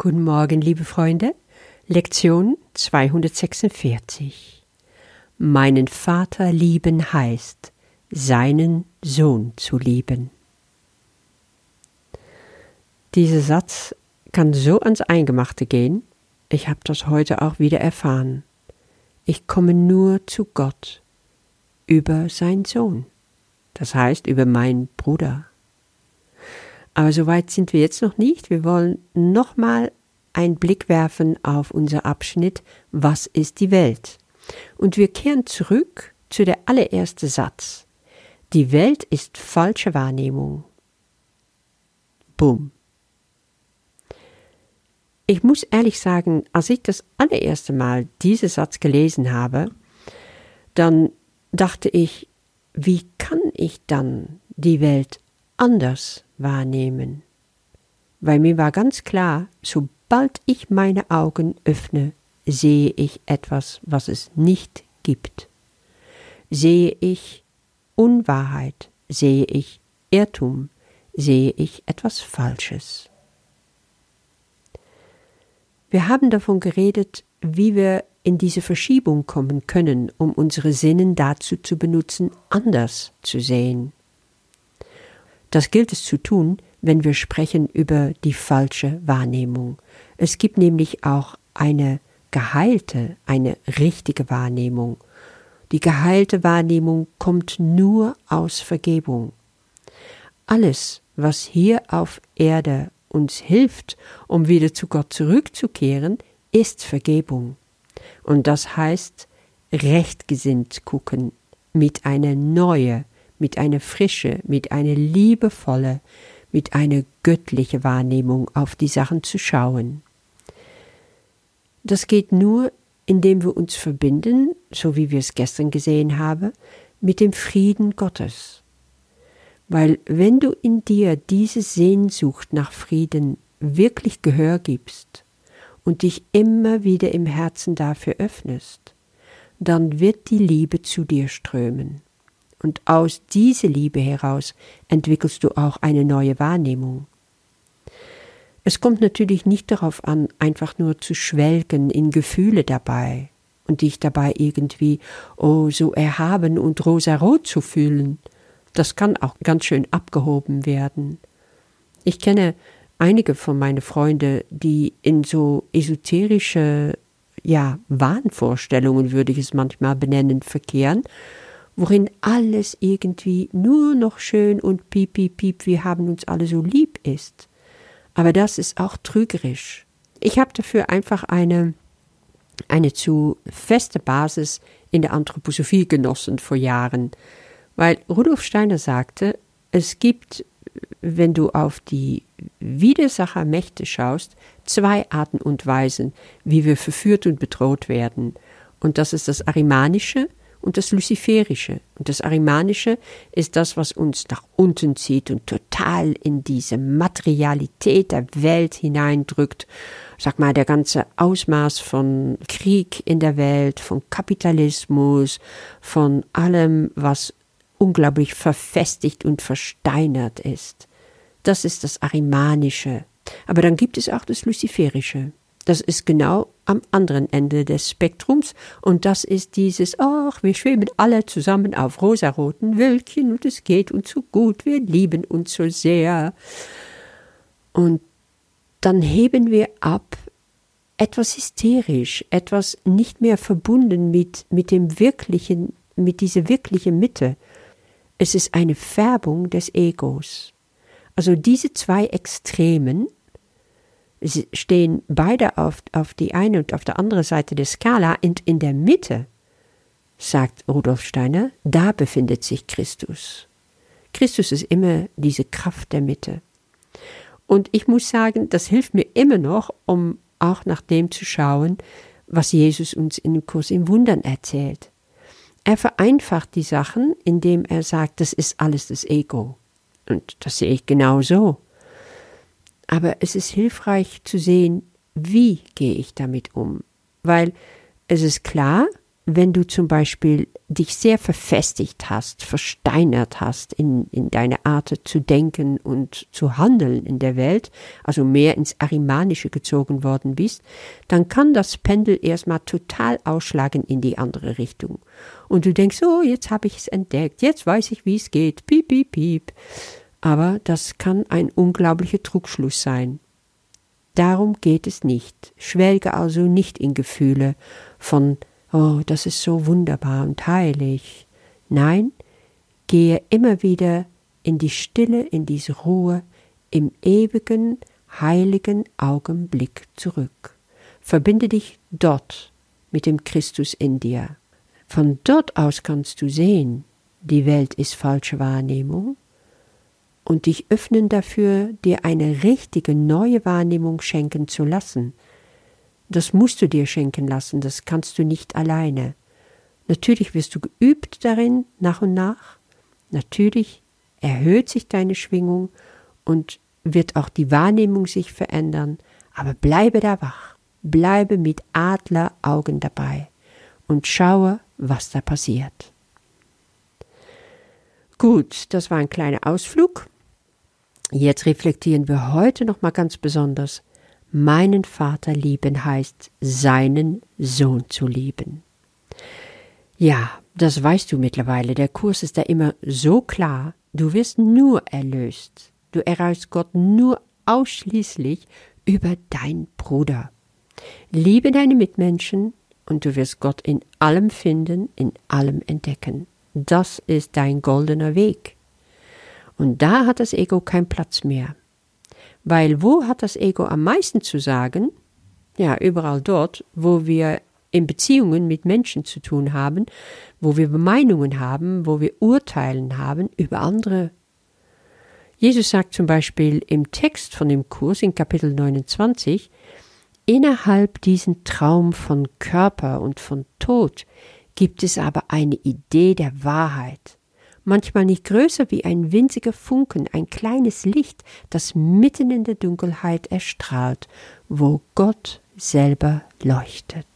Guten Morgen, liebe Freunde. Lektion 246. Meinen Vater lieben heißt, seinen Sohn zu lieben. Dieser Satz kann so ans Eingemachte gehen. Ich habe das heute auch wieder erfahren. Ich komme nur zu Gott über seinen Sohn, das heißt über meinen Bruder. Aber so weit sind wir jetzt noch nicht. Wir wollen nochmal einen Blick werfen auf unser Abschnitt Was ist die Welt? Und wir kehren zurück zu der allererste Satz. Die Welt ist falsche Wahrnehmung. Bumm. Ich muss ehrlich sagen, als ich das allererste Mal diesen Satz gelesen habe, dann dachte ich, wie kann ich dann die Welt anders wahrnehmen. Weil mir war ganz klar, sobald ich meine Augen öffne, sehe ich etwas, was es nicht gibt. Sehe ich Unwahrheit, sehe ich Irrtum, sehe ich etwas Falsches. Wir haben davon geredet, wie wir in diese Verschiebung kommen können, um unsere Sinnen dazu zu benutzen, anders zu sehen. Das gilt es zu tun, wenn wir sprechen über die falsche Wahrnehmung. Es gibt nämlich auch eine geheilte, eine richtige Wahrnehmung. Die geheilte Wahrnehmung kommt nur aus Vergebung. Alles, was hier auf Erde uns hilft, um wieder zu Gott zurückzukehren, ist Vergebung. Und das heißt, rechtgesinnt gucken, mit einer neue, mit einer Frische, mit einer liebevolle, mit einer göttlichen Wahrnehmung auf die Sachen zu schauen. Das geht nur, indem wir uns verbinden, so wie wir es gestern gesehen haben, mit dem Frieden Gottes. Weil wenn du in dir diese Sehnsucht nach Frieden wirklich Gehör gibst und dich immer wieder im Herzen dafür öffnest, dann wird die Liebe zu dir strömen und aus dieser Liebe heraus entwickelst du auch eine neue Wahrnehmung. Es kommt natürlich nicht darauf an, einfach nur zu schwelgen in Gefühle dabei und dich dabei irgendwie, oh, so erhaben und rosarot zu fühlen. Das kann auch ganz schön abgehoben werden. Ich kenne einige von meinen Freunden, die in so esoterische, ja, Wahnvorstellungen, würde ich es manchmal benennen, verkehren worin alles irgendwie nur noch schön und piep, piep, piep, wir haben uns alle so lieb ist. Aber das ist auch trügerisch. Ich habe dafür einfach eine, eine zu feste Basis in der Anthroposophie genossen vor Jahren, weil Rudolf Steiner sagte, es gibt, wenn du auf die Widersachermächte schaust, zwei Arten und Weisen, wie wir verführt und bedroht werden. Und das ist das Arimanische und das Luziferische. Und das Arimanische ist das, was uns nach unten zieht und total in diese Materialität der Welt hineindrückt. Sag mal, der ganze Ausmaß von Krieg in der Welt, von Kapitalismus, von allem, was unglaublich verfestigt und versteinert ist. Das ist das Arimanische. Aber dann gibt es auch das Luziferische. Das ist genau am anderen Ende des Spektrums und das ist dieses, ach, wir schweben alle zusammen auf rosaroten Wölkchen und es geht uns so gut, wir lieben uns so sehr. Und dann heben wir ab, etwas hysterisch, etwas nicht mehr verbunden mit, mit dem wirklichen, mit dieser wirklichen Mitte. Es ist eine Färbung des Egos. Also diese zwei Extremen, Sie stehen beide auf, auf die eine und auf der andere Seite der Skala und in der Mitte, sagt Rudolf Steiner, da befindet sich Christus. Christus ist immer diese Kraft der Mitte. Und ich muss sagen, das hilft mir immer noch, um auch nach dem zu schauen, was Jesus uns in dem Kurs im Wundern erzählt. Er vereinfacht die Sachen, indem er sagt, das ist alles das Ego. Und das sehe ich genau so. Aber es ist hilfreich zu sehen, wie gehe ich damit um. Weil es ist klar, wenn du zum Beispiel dich sehr verfestigt hast, versteinert hast in, in deine Art zu denken und zu handeln in der Welt, also mehr ins Arimanische gezogen worden bist, dann kann das Pendel erstmal total ausschlagen in die andere Richtung. Und du denkst, oh, jetzt habe ich es entdeckt, jetzt weiß ich, wie es geht, piep, piep, piep. Aber das kann ein unglaublicher Trugschluss sein. Darum geht es nicht. Schwelge also nicht in Gefühle von oh, das ist so wunderbar und heilig. Nein, gehe immer wieder in die Stille, in diese Ruhe, im ewigen, heiligen Augenblick zurück. Verbinde dich dort mit dem Christus in dir. Von dort aus kannst du sehen, die Welt ist falsche Wahrnehmung und dich öffnen dafür, dir eine richtige neue Wahrnehmung schenken zu lassen, das musst du dir schenken lassen, das kannst du nicht alleine. Natürlich wirst du geübt darin, nach und nach. Natürlich erhöht sich deine Schwingung und wird auch die Wahrnehmung sich verändern, aber bleibe da wach, bleibe mit Adleraugen dabei und schaue, was da passiert. Gut, das war ein kleiner Ausflug. Jetzt reflektieren wir heute noch mal ganz besonders, meinen Vater lieben heißt, seinen Sohn zu lieben. Ja, das weißt du mittlerweile. Der Kurs ist da immer so klar. Du wirst nur erlöst. Du erreichst Gott nur ausschließlich über deinen Bruder. Liebe deine Mitmenschen und du wirst Gott in allem finden, in allem entdecken. Das ist dein goldener Weg. Und da hat das Ego keinen Platz mehr. Weil wo hat das Ego am meisten zu sagen? Ja, überall dort, wo wir in Beziehungen mit Menschen zu tun haben, wo wir Meinungen haben, wo wir Urteilen haben über andere. Jesus sagt zum Beispiel im Text von dem Kurs in Kapitel 29, innerhalb diesen Traum von Körper und von Tod gibt es aber eine Idee der Wahrheit manchmal nicht größer wie ein winziger Funken, ein kleines Licht, das mitten in der Dunkelheit erstrahlt, wo Gott selber leuchtet.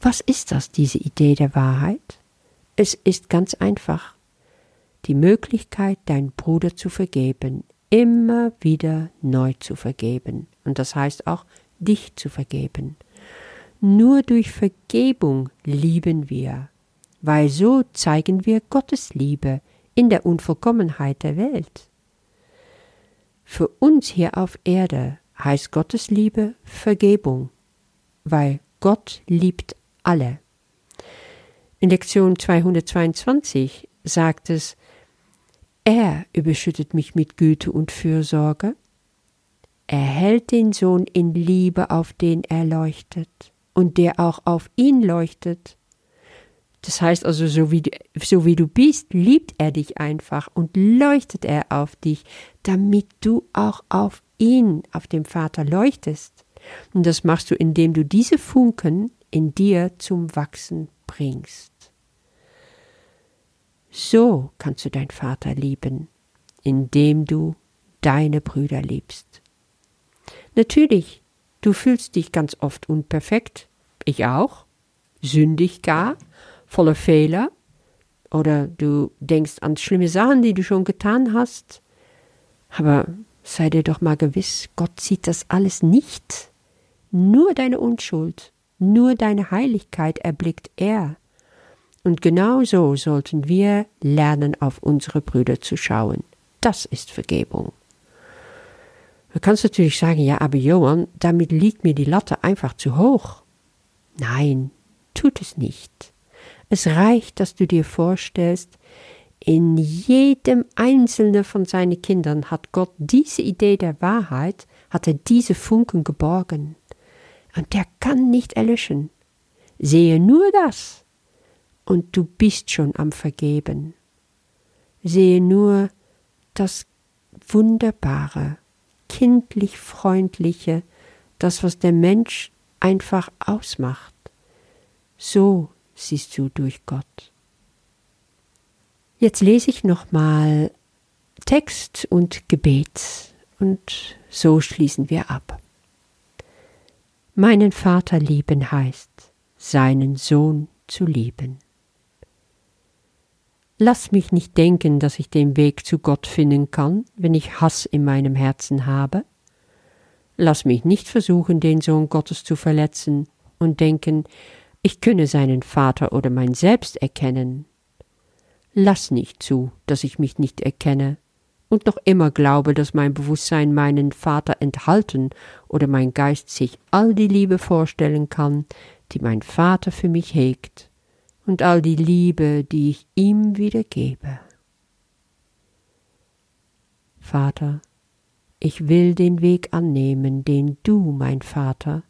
Was ist das, diese Idee der Wahrheit? Es ist ganz einfach. Die Möglichkeit, deinen Bruder zu vergeben, immer wieder neu zu vergeben. Und das heißt auch, dich zu vergeben. Nur durch Vergebung lieben wir weil so zeigen wir Gottes Liebe in der Unvollkommenheit der Welt. Für uns hier auf Erde heißt Gottes Liebe Vergebung, weil Gott liebt alle. In Lektion 222 sagt es, er überschüttet mich mit Güte und Fürsorge, er hält den Sohn in Liebe, auf den er leuchtet, und der auch auf ihn leuchtet, das heißt also, so wie, so wie du bist, liebt er dich einfach und leuchtet er auf dich, damit du auch auf ihn, auf den Vater leuchtest. Und das machst du, indem du diese Funken in dir zum Wachsen bringst. So kannst du deinen Vater lieben, indem du deine Brüder liebst. Natürlich, du fühlst dich ganz oft unperfekt, ich auch, sündig gar, voller Fehler oder du denkst an schlimme Sachen, die du schon getan hast. Aber sei dir doch mal gewiss, Gott sieht das alles nicht. Nur deine Unschuld, nur deine Heiligkeit erblickt er. Und genau so sollten wir lernen, auf unsere Brüder zu schauen. Das ist Vergebung. Du kannst natürlich sagen, ja, aber Johann, damit liegt mir die Latte einfach zu hoch. Nein, tut es nicht. Es reicht, dass du dir vorstellst, in jedem einzelnen von seinen Kindern hat Gott diese Idee der Wahrheit, hat er diese Funken geborgen. Und der kann nicht erlöschen. Sehe nur das, und du bist schon am Vergeben. Sehe nur das Wunderbare, kindlich Freundliche, das, was der Mensch einfach ausmacht. So siehst du durch Gott. Jetzt lese ich nochmal Text und Gebet und so schließen wir ab. Meinen Vater lieben heißt, seinen Sohn zu lieben. Lass mich nicht denken, dass ich den Weg zu Gott finden kann, wenn ich Hass in meinem Herzen habe. Lass mich nicht versuchen, den Sohn Gottes zu verletzen und denken, ich könne seinen Vater oder mein Selbst erkennen. Lass nicht zu, dass ich mich nicht erkenne und noch immer glaube, dass mein Bewusstsein meinen Vater enthalten oder mein Geist sich all die Liebe vorstellen kann, die mein Vater für mich hegt, und all die Liebe, die ich ihm wiedergebe. Vater, ich will den Weg annehmen, den du, mein Vater,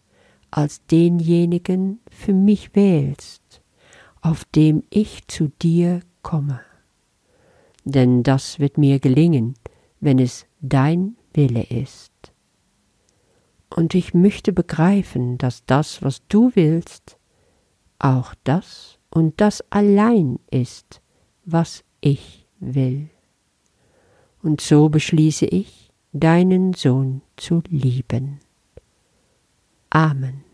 als denjenigen für mich wählst, auf dem ich zu dir komme. Denn das wird mir gelingen, wenn es dein Wille ist. Und ich möchte begreifen, dass das, was du willst, auch das und das allein ist, was ich will. Und so beschließe ich, deinen Sohn zu lieben. Amen.